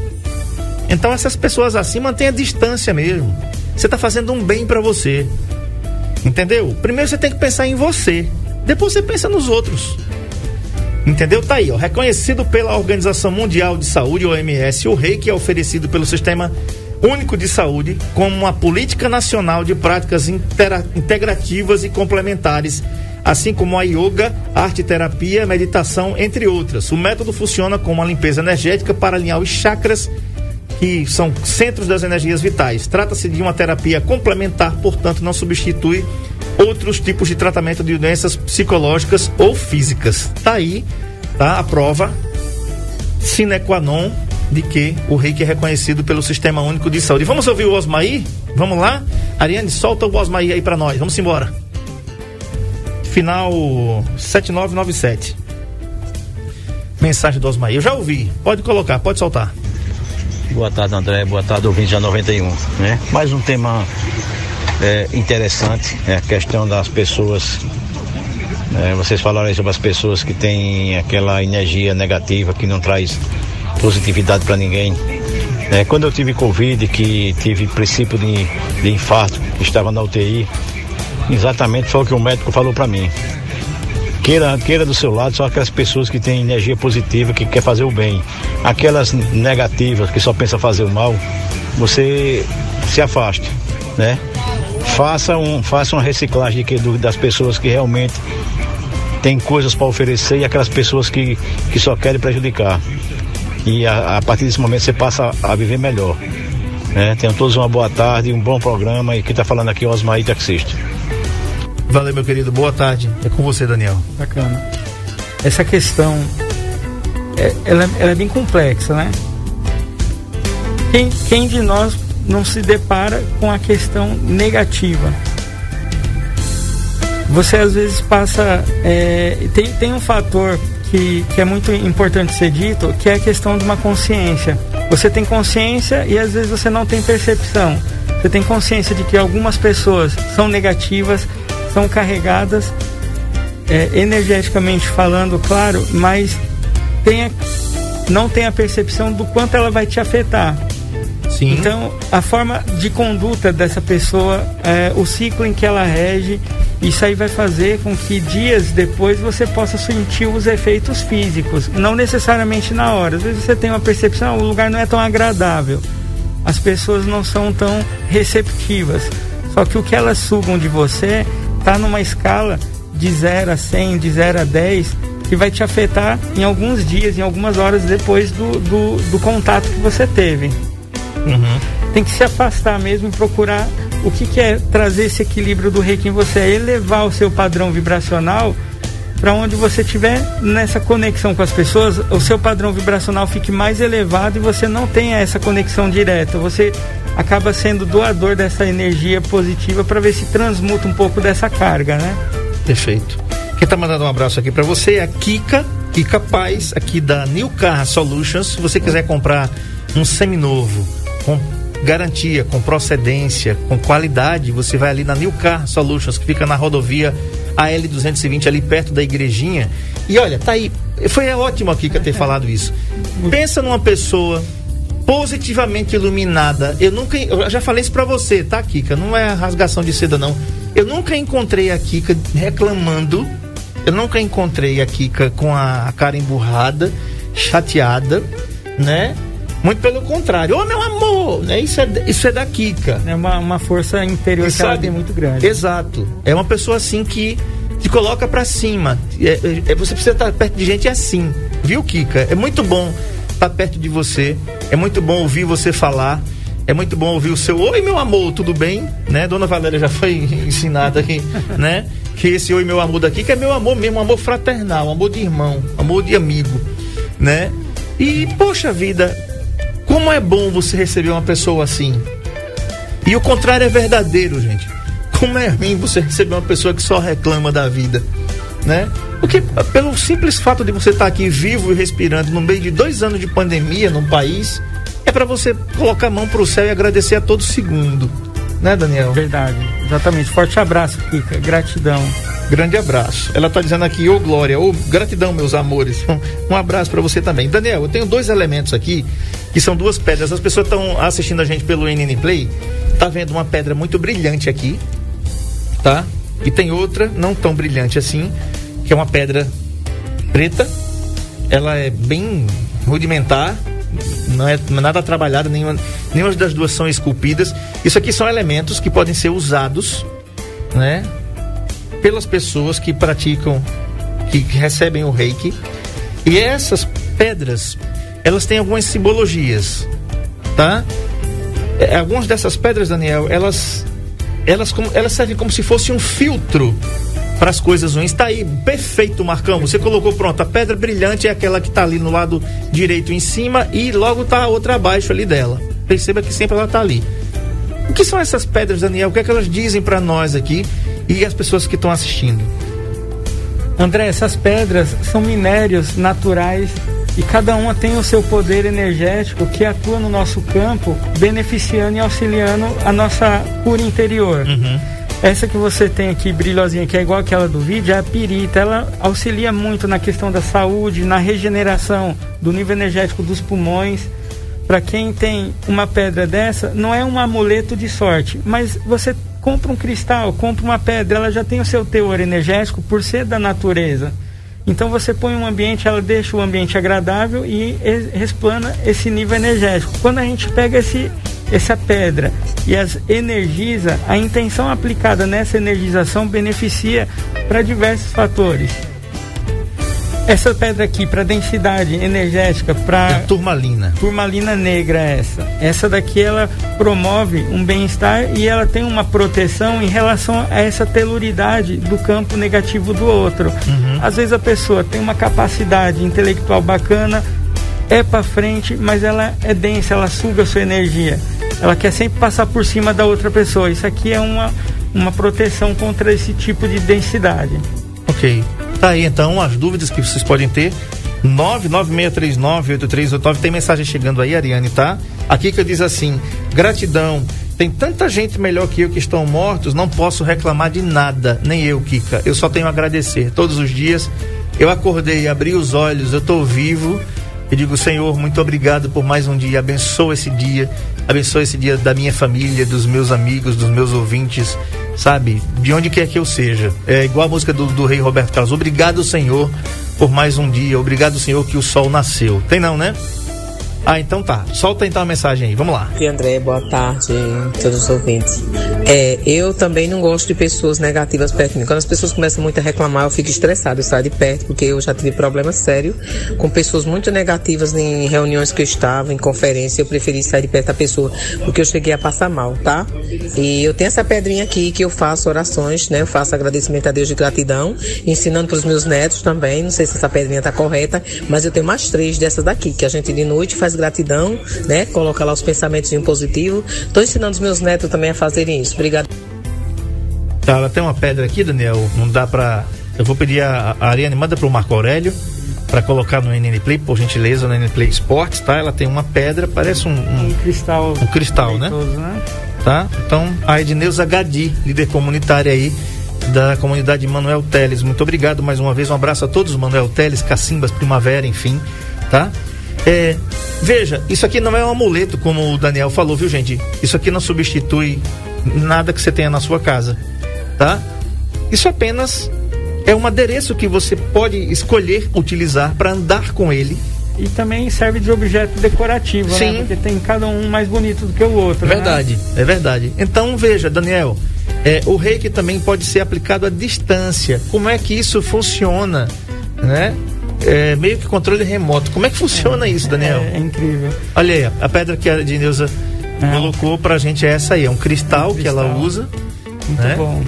Então essas pessoas assim mantêm a distância mesmo. Você está fazendo um bem para você. Entendeu? Primeiro você tem que pensar em você. Depois você pensa nos outros. Entendeu? Tá aí, ó. Reconhecido pela Organização Mundial de Saúde, OMS, o reiki é oferecido pelo Sistema Único de Saúde como uma política nacional de práticas integrativas e complementares, assim como a yoga, arte terapia, meditação, entre outras. O método funciona como uma limpeza energética para alinhar os chakras que são centros das energias vitais. Trata-se de uma terapia complementar, portanto, não substitui outros tipos de tratamento de doenças psicológicas ou físicas. Tá aí, tá? A prova sine qua non de que o reiki é reconhecido pelo Sistema Único de Saúde. Vamos ouvir o Osmaí? Vamos lá? Ariane, solta o Osmaí aí para nós. Vamos embora. Final 7997. Mensagem do Osmaí. Eu já ouvi. Pode colocar, pode soltar. Boa tarde, André. Boa tarde, ouvinte da 91. Né? Mais um tema é, interessante, é a questão das pessoas. É, vocês falaram aí sobre as pessoas que têm aquela energia negativa que não traz positividade para ninguém. É, quando eu tive Covid, que tive princípio de, de infarto, estava na UTI, exatamente foi o que o médico falou para mim. Queira, queira do seu lado só aquelas pessoas que têm energia positiva, que quer fazer o bem. Aquelas negativas, que só pensa fazer o mal, você se afaste, né? Faça, um, faça uma reciclagem de, das pessoas que realmente têm coisas para oferecer e aquelas pessoas que, que só querem prejudicar e a, a partir desse momento você passa a, a viver melhor. Né? Tenham todos uma boa tarde, um bom programa e quem está falando aqui é o Osmaí Taxista. Valeu, meu querido. Boa tarde. É com você, Daniel. Bacana. Essa questão, é, ela, ela, é bem complexa, né? Quem, quem de nós não se depara com a questão negativa? Você às vezes passa. É, tem, tem um fator que, que é muito importante ser dito, que é a questão de uma consciência. Você tem consciência e às vezes você não tem percepção. Você tem consciência de que algumas pessoas são negativas, são carregadas, é, energeticamente falando, claro, mas tem não tem a percepção do quanto ela vai te afetar. Sim. Então, a forma de conduta dessa pessoa, é, o ciclo em que ela rege, isso aí vai fazer com que dias depois você possa sentir os efeitos físicos, não necessariamente na hora. Às vezes você tem uma percepção, o lugar não é tão agradável, as pessoas não são tão receptivas. Só que o que elas sugam de você está numa escala de 0 a 100, de 0 a 10, que vai te afetar em alguns dias, em algumas horas depois do, do, do contato que você teve. Uhum. Tem que se afastar mesmo e procurar o que, que é trazer esse equilíbrio do reiki em você? É elevar o seu padrão vibracional para onde você estiver nessa conexão com as pessoas, o seu padrão vibracional fique mais elevado e você não tenha essa conexão direta. Você acaba sendo doador dessa energia positiva para ver se transmuta um pouco dessa carga, né? Perfeito. Quem está mandando um abraço aqui para você é a Kika, Kika Paz, aqui da New Car Solutions. Se você quiser comprar um seminovo com garantia, com procedência, com qualidade, você vai ali na New Car Solutions, que fica na rodovia AL220, ali perto da igrejinha. E olha, tá aí. Foi ótimo aqui que ter falado isso. Pensa numa pessoa positivamente iluminada. Eu nunca. Eu já falei isso pra você, tá, Kika? Não é rasgação de seda, não. Eu nunca encontrei a Kika reclamando. Eu nunca encontrei a Kika com a cara emburrada, chateada, né? Muito pelo contrário. Ô, oh, meu amor! Né? Isso, é, isso é da Kika. É uma, uma força interior que ela tem muito grande. Exato. É uma pessoa assim que te coloca para cima. É, é, você precisa estar perto de gente assim. Viu, Kika? É muito bom estar perto de você. É muito bom ouvir você falar. É muito bom ouvir o seu Oi, meu amor, tudo bem? Né? Dona Valéria já foi ensinada aqui, né? Que esse Oi, meu amor daqui, que é meu amor mesmo, amor fraternal, amor de irmão, amor de amigo, né? E, poxa vida, como é bom você receber uma pessoa assim. E o contrário é verdadeiro, gente. Como é ruim você receber uma pessoa que só reclama da vida, né? Porque pelo simples fato de você estar aqui vivo e respirando no meio de dois anos de pandemia no país, é para você colocar a mão para o céu e agradecer a todo segundo, né, Daniel? Verdade, exatamente. Forte abraço, Kika. Gratidão. Grande abraço. Ela está dizendo aqui, ô oh, Glória, ô oh, gratidão, meus amores. Um, abraço para você também. Daniel, eu tenho dois elementos aqui que são duas pedras. As pessoas estão assistindo a gente pelo NN Play. Tá vendo uma pedra muito brilhante aqui, tá? E tem outra não tão brilhante assim, que é uma pedra preta. Ela é bem rudimentar, não é nada trabalhada, nenhuma, nenhuma das duas são esculpidas. Isso aqui são elementos que podem ser usados, né? Pelas pessoas que praticam, que recebem o reiki. E essas pedras, elas têm algumas simbologias, tá? É, algumas dessas pedras, Daniel, elas elas, elas servem como se fosse um filtro para as coisas ruins. Está aí, perfeito, Marcão. Você colocou pronto. A pedra brilhante é aquela que está ali no lado direito em cima e logo está a outra abaixo ali dela. Perceba que sempre ela está ali. O que são essas pedras, Daniel? O que é que elas dizem para nós aqui e as pessoas que estão assistindo? André, essas pedras são minérios naturais e cada uma tem o seu poder energético que atua no nosso campo, beneficiando e auxiliando a nossa cura interior. Uhum. Essa que você tem aqui, brilhosinha, que é igual aquela do vídeo, é a pirita. Ela auxilia muito na questão da saúde, na regeneração do nível energético dos pulmões. Para quem tem uma pedra dessa, não é um amuleto de sorte, mas você compra um cristal, compra uma pedra, ela já tem o seu teor energético por ser da natureza. Então você põe um ambiente, ela deixa o ambiente agradável e resplana esse nível energético. Quando a gente pega esse, essa pedra e as energiza, a intenção aplicada nessa energização beneficia para diversos fatores. Essa pedra aqui, para densidade energética, para. É turmalina. Turmalina negra, essa. Essa daqui, ela promove um bem-estar e ela tem uma proteção em relação a essa teluridade do campo negativo do outro. Uhum. Às vezes a pessoa tem uma capacidade intelectual bacana, é para frente, mas ela é densa, ela suga a sua energia. Ela quer sempre passar por cima da outra pessoa. Isso aqui é uma, uma proteção contra esse tipo de densidade. Ok. Tá aí então as dúvidas que vocês podem ter. 996398389. Tem mensagem chegando aí, Ariane, tá? Aqui que diz assim: gratidão. Tem tanta gente melhor que eu que estão mortos, não posso reclamar de nada, nem eu, Kika. Eu só tenho a agradecer. Todos os dias eu acordei, abri os olhos, eu estou vivo. E digo, Senhor, muito obrigado por mais um dia. Abençoa esse dia. Abençoa esse dia da minha família, dos meus amigos, dos meus ouvintes sabe? De onde quer que eu seja. É igual a música do, do rei Roberto Carlos. Obrigado, Senhor, por mais um dia. Obrigado, Senhor, que o sol nasceu. Tem não, né? Ah, então tá. Solta então a mensagem aí. Vamos lá. E André, boa tarde, todos os ouvintes. É, eu também não gosto de pessoas negativas perto de mim. Quando as pessoas começam muito a reclamar, eu fico estressado, eu saio de perto, porque eu já tive problema sério com pessoas muito negativas em reuniões que eu estava, em conferência. Eu preferi sair de perto da pessoa, porque eu cheguei a passar mal, tá? E eu tenho essa pedrinha aqui que eu faço orações, né? Eu faço agradecimento a Deus de gratidão, ensinando para os meus netos também. Não sei se essa pedrinha tá correta, mas eu tenho mais três dessas daqui, que a gente de noite faz gratidão, né? Coloca lá os pensamentos em positivo. Estou ensinando os meus netos também a fazerem isso. Obrigado. Tá, ela tem uma pedra aqui, Daniel. Não dá pra. Eu vou pedir a, a Ariane, manda pro Marco Aurélio para colocar no NN Play, por gentileza, no NN Play Sports, tá? Ela tem uma pedra, parece um, um, Um cristal. um cristal, né? né? Tá? Então, a Edneuza Gadi, líder comunitária aí da comunidade Manuel Teles. Muito obrigado mais uma vez. Um abraço a todos, Manuel Teles, Cacimbas, Primavera, enfim, tá? É, veja, isso aqui não é um amuleto, como o Daniel falou, viu, gente? Isso aqui não substitui nada que você tenha na sua casa, tá? Isso apenas é um adereço que você pode escolher utilizar para andar com ele. E também serve de objeto decorativo, Sim. né? Porque tem cada um mais bonito do que o outro. É né? verdade, é verdade. Então veja, Daniel, é, o reiki também pode ser aplicado à distância. Como é que isso funciona, né? É, meio que controle remoto. Como é que funciona isso, Daniel? É, é incrível. Olha aí, a pedra que a Dineuza É. colocou pra gente é essa aí, é um cristal, Um que ela cristal. usa. Muito né? bom.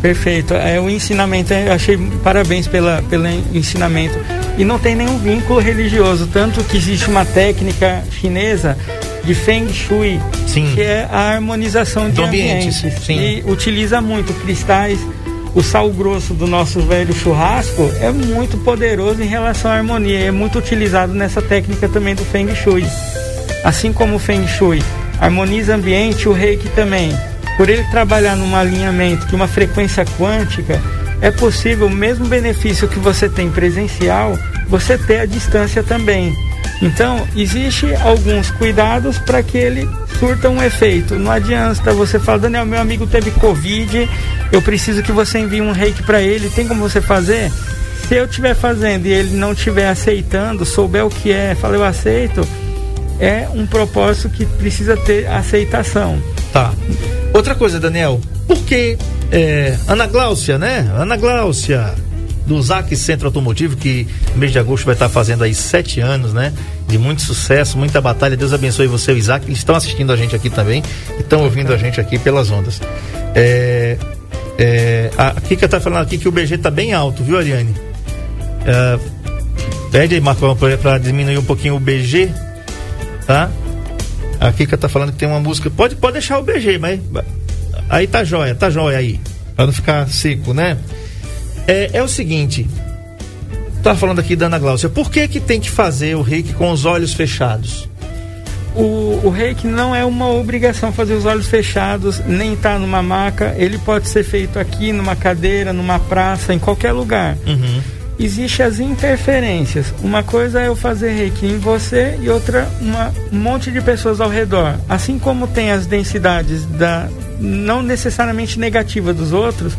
Perfeito. É o ensinamento, eu achei parabéns pela, pelo ensinamento. E não tem nenhum vínculo religioso, tanto que existe uma técnica chinesa de Feng Shui, Sim. que é a harmonização de Do ambiente, ambientes. sim. E utiliza muito cristais. O sal grosso do nosso velho churrasco é muito poderoso em relação à harmonia. É muito utilizado nessa técnica também do Feng Shui. Assim como o Feng Shui harmoniza ambiente, o Reiki também. Por ele trabalhar num alinhamento de uma frequência quântica, é possível o mesmo benefício que você tem presencial, você ter à distância também. Então, existe alguns cuidados para que ele surta um efeito. Não adianta você falar, Daniel, meu amigo teve Covid, eu preciso que você envie um reiki para ele, tem como você fazer? Se eu estiver fazendo e ele não estiver aceitando, souber o que é, fala eu aceito, é um propósito que precisa ter aceitação. Tá. Outra coisa, Daniel, por que é, Ana Gláucia, né? Ana Gláucia, do ZAC Centro Automotivo, que mês de agosto vai estar fazendo aí sete anos, né? De muito sucesso, muita batalha. Deus abençoe você Isaac. Eles estão assistindo a gente aqui também e estão ouvindo a gente aqui pelas ondas. É, é, a Kika está falando aqui que o BG está bem alto, viu, Ariane? É, pede aí, para diminuir um pouquinho o BG, tá? A Kika tá falando que tem uma música. Pode, pode deixar o BG, mas. Aí tá jóia, tá jóia aí. Pra não ficar seco, né? É, é o seguinte. Tá falando aqui da Ana Gláucia. Por que que tem que fazer o reiki com os olhos fechados? O, o reiki não é uma obrigação fazer os olhos fechados, nem estar tá numa maca. Ele pode ser feito aqui, numa cadeira, numa praça, em qualquer lugar. Uhum. Existem as interferências. Uma coisa é eu fazer reiki em você e outra uma, um monte de pessoas ao redor. Assim como tem as densidades da não necessariamente negativa dos outros,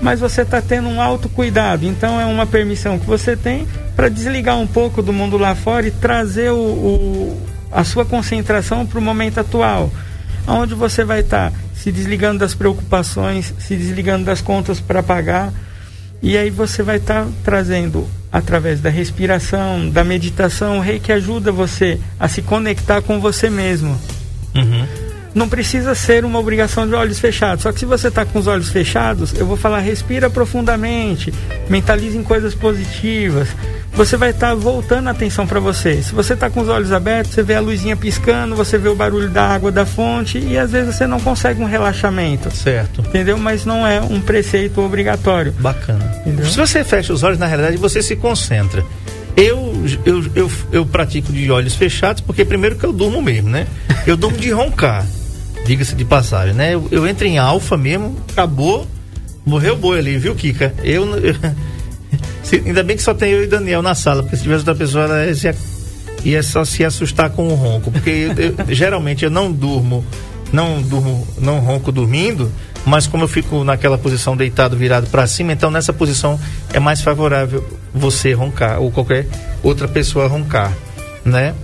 mas você está tendo um autocuidado. Então é uma permissão que você tem para desligar um pouco do mundo lá fora e trazer o, o a sua concentração para o momento atual, onde você vai estar tá se desligando das preocupações, se desligando das contas para pagar e aí você vai estar tá trazendo, através da respiração, da meditação, o rei que ajuda você a se conectar com você mesmo. Uhum. Não precisa ser uma obrigação de olhos fechados. Só que se você está com os olhos fechados, eu vou falar respira profundamente, mentalize em coisas positivas, você vai estar tá voltando a atenção para você. Se você está com os olhos abertos, você vê a luzinha piscando, você vê o barulho da água da fonte e às vezes você não consegue um relaxamento. Certo. Entendeu? Mas não é um preceito obrigatório. Bacana. Entendeu? Se você fecha os olhos, na realidade você se concentra. Eu, eu, eu, eu pratico de olhos fechados porque primeiro que eu durmo mesmo, né? Eu durmo de roncar, diga-se de passagem, né? Eu, eu entro em alfa mesmo, acabou, morreu o boi ali, viu, Kika? Eu, eu se, ainda bem que só tem eu e Daniel na sala, porque se tivesse outra pessoa, ela ia, ia só se assustar com o ronco. Porque eu, geralmente eu não durmo, não durmo, não ronco dormindo, mas como eu fico naquela posição deitado, virado para cima, então nessa posição é mais favorável você roncar ou qualquer outra pessoa roncar, né?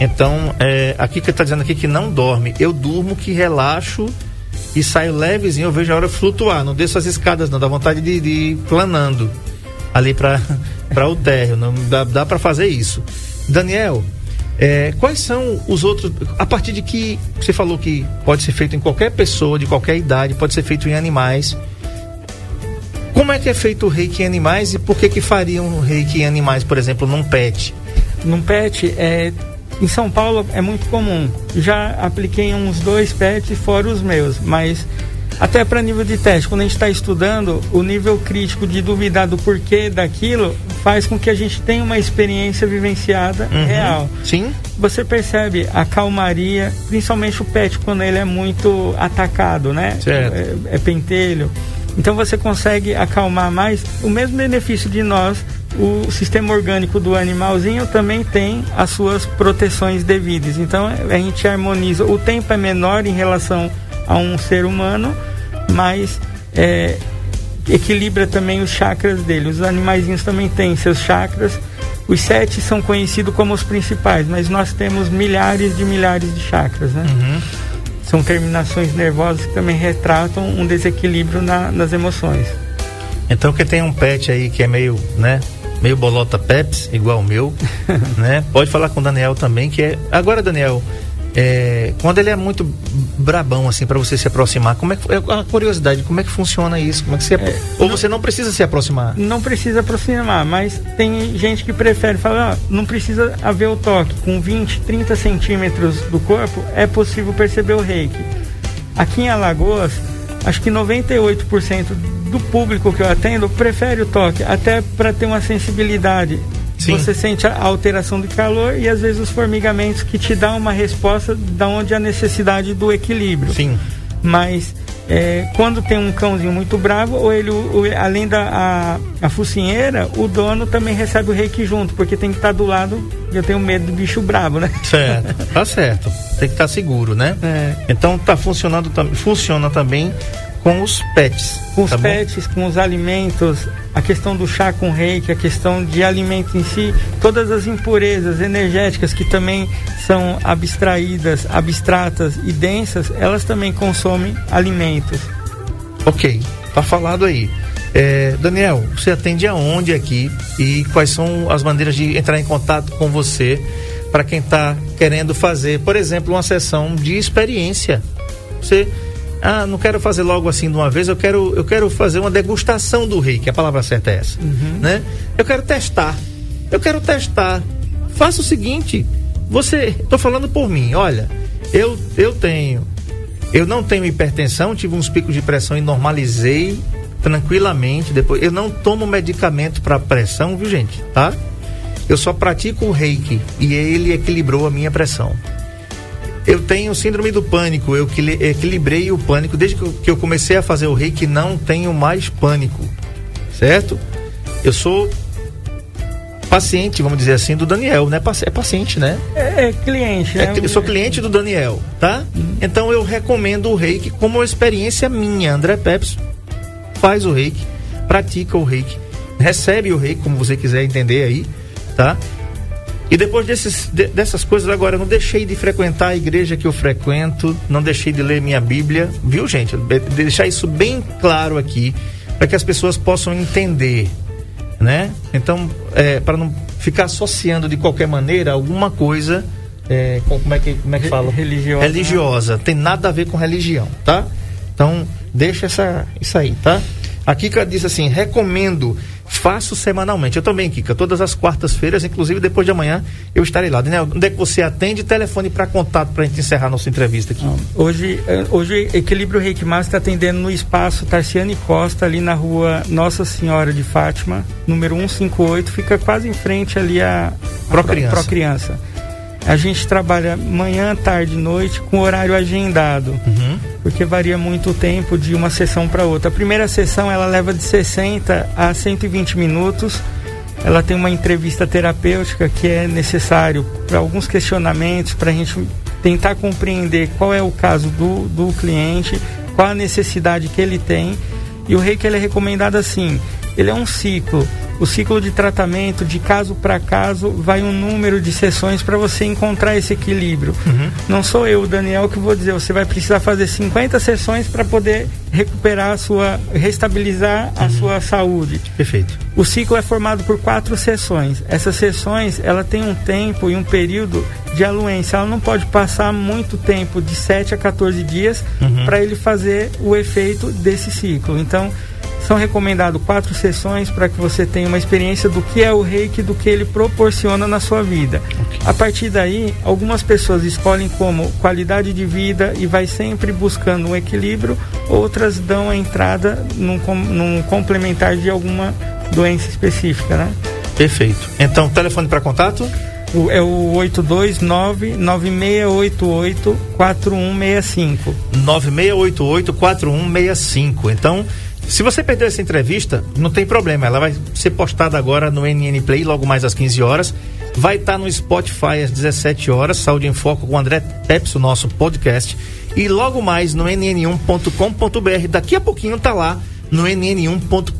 Então, é, aqui que está dizendo aqui que não dorme, eu durmo que relaxo e saio levezinho, eu vejo a hora flutuar, não desço as escadas, não, dá vontade de, de ir planando ali para o térreo. Não dá, dá para fazer isso. Daniel, é, quais são os outros. A partir de que você falou que pode ser feito em qualquer pessoa, de qualquer idade, pode ser feito em animais. Como é que é feito o reiki em animais e por que que fariam um reiki em animais, por exemplo, num pet? Num pet, é, em São Paulo é muito comum. Já apliquei uns dois pets fora os meus, mas até para nível de teste, quando a gente está estudando, o nível crítico de duvidar do porquê daquilo faz com que a gente tenha uma experiência vivenciada Uhum. real. Sim. Você percebe a calmaria, principalmente o pet quando ele é muito atacado, né? Certo. É, é pentelho. Então você consegue acalmar mais. O mesmo benefício de nós, o sistema orgânico do animalzinho também tem as suas proteções devidas. Então a gente harmoniza. O tempo é menor em relação a um ser humano, mas é, equilibra também os chakras dele. Os animaizinhos também têm seus chakras. Os sete são conhecidos como os principais, mas nós temos milhares de milhares de chakras, né? Uhum. São terminações nervosas que também retratam um desequilíbrio na, nas emoções. Então que tem um pet aí que é meio, né? Meio bolota peps, igual o meu, né? Pode falar com o Daniel também, que é. Agora, Daniel, é, quando ele é muito brabão, assim, para você se aproximar, como é que. é A curiosidade, como é que funciona isso? Como é que você. É, ou não- você não precisa se aproximar? Não precisa aproximar, mas tem gente que prefere falar, ah, não precisa haver o toque. Com 20, 30 centímetros do corpo é possível perceber o reiki. Aqui em Alagoas, acho que 98% do público que eu atendo prefere o toque, até para ter uma sensibilidade. Sim. Você sente a alteração de calor e às vezes os formigamentos que te dão uma resposta da onde a necessidade do equilíbrio. Sim. Mas é, quando tem um cãozinho muito bravo, ou ele, o- além da a, a focinheira, o dono também recebe o reiki junto, porque tem que estar do lado. Eu tenho medo do bicho bravo, né? Certo. tá certo. Tem que estar seguro, né? É. Então tá funcionando também. Funciona também com os pets. Com os tá bom? pets, com os alimentos, a questão do chá com reiki, a questão de alimento em si, todas as impurezas energéticas que também são abstraídas, abstratas e densas, elas também consomem alimentos. Ok, tá falado aí. É, Daniel, você atende aonde aqui e quais são as maneiras de entrar em contato com você para quem está querendo fazer, por exemplo, uma sessão de experiência? Você, ah, não quero fazer logo assim de uma vez, eu quero, eu quero fazer uma degustação do reiki, a palavra certa é essa, Uhum. né? Eu quero testar, eu quero testar. Faça o seguinte, você, estou falando por mim, olha, eu, eu tenho, eu não tenho hipertensão, tive uns picos de pressão e normalizei tranquilamente depois. Eu não tomo medicamento para pressão, viu gente, tá? Eu só pratico o reiki e ele equilibrou a minha pressão. Eu tenho síndrome do pânico, eu equili- equilibrei o pânico. Desde que eu, comecei a fazer o reiki, não tenho mais pânico, certo? Eu sou paciente, vamos dizer assim, do Daniel, né? É paciente, né? É, é cliente, É né? que- eu sou cliente do Daniel, tá? Então eu recomendo o reiki como uma experiência minha. André Peps faz o reiki, pratica o reiki, recebe o reiki, como você quiser entender aí, tá? E depois desses, de- dessas coisas, agora, eu não deixei de frequentar a igreja que eu frequento, não deixei de ler minha Bíblia, viu, gente? De- Deixar isso bem claro aqui, para que as pessoas possam entender, né? Então, é, para não ficar associando de qualquer maneira alguma coisa, é, com, como, é que, como é que fala? religiosa, né? Religiosa. Tem nada a ver com religião, tá? Então, deixa essa, isso aí, tá? A Kika diz assim: recomendo, faço semanalmente. Eu também, Kika, todas as quartas-feiras, inclusive depois de amanhã, eu estarei lá. Daniel, onde é que você atende? Telefone para contato para a gente encerrar nossa entrevista aqui. Hoje, eh, hoje Equilíbrio Reiki Master está atendendo no espaço Tarciane Costa, ali na rua Nossa Senhora de Fátima, número 158, fica quase em frente ali a, a Pro Criança. Pro Criança. A gente trabalha manhã, tarde, noite, com horário agendado, Uhum. porque varia muito o tempo de uma sessão para outra. A primeira sessão ela leva de 60 a 120 minutos. Ela tem uma entrevista terapêutica que é necessário para alguns questionamentos, para a gente tentar compreender qual é o caso do, do cliente, qual a necessidade que ele tem. E o reiki ele é recomendado assim: ele é um ciclo. O ciclo de tratamento, de caso para caso, vai um número de sessões para você encontrar esse equilíbrio. Não sou eu, Daniel, que vou dizer, você vai precisar fazer 50 sessões para poder recuperar a sua, restabilizar a sua saúde. Perfeito. O ciclo é formado por quatro sessões. Essas sessões, ela tem um tempo e um período de aluência. Ela não pode passar muito tempo, de 7 a 14 dias, para ele fazer o efeito desse ciclo. Então, são recomendadas quatro sessões para que você tenha uma experiência do que é o reiki, do que ele proporciona na sua vida. A partir daí, algumas pessoas escolhem como qualidade de vida e vai sempre buscando um equilíbrio, outras dão a entrada num, num complementar de alguma doença específica, né? Perfeito. Então, telefone para contato? O- é o 829-9688-4165. 9688-4165. Então, se você perdeu essa entrevista, não tem problema. Ela vai ser postada agora no NN Play, logo mais às 15 horas. Vai estar no Spotify às 17 horas, Saúde em Foco com o André Peps, o nosso podcast. E logo mais no nn1.com.br. Daqui a pouquinho tá lá no nn1.com.br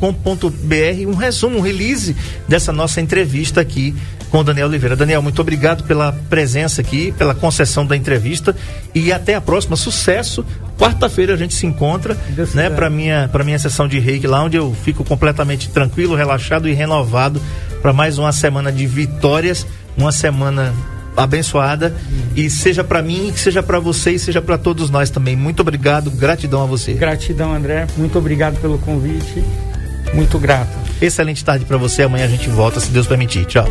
um resumo, um release dessa nossa entrevista aqui com o Daniel Oliveira. Daniel, muito obrigado pela presença aqui, pela concessão da entrevista e até a próxima. Sucesso. Quarta-feira a gente se encontra, Deus né, para minha para minha sessão de reiki lá onde eu fico completamente tranquilo, relaxado e renovado para mais uma semana de vitórias, uma semana abençoada e seja para mim, que seja para você e seja para todos nós também. Muito obrigado, gratidão a você. Gratidão, André. Muito obrigado pelo convite. Muito grato. Excelente tarde para você. Amanhã a gente volta, se Deus permitir. Tchau.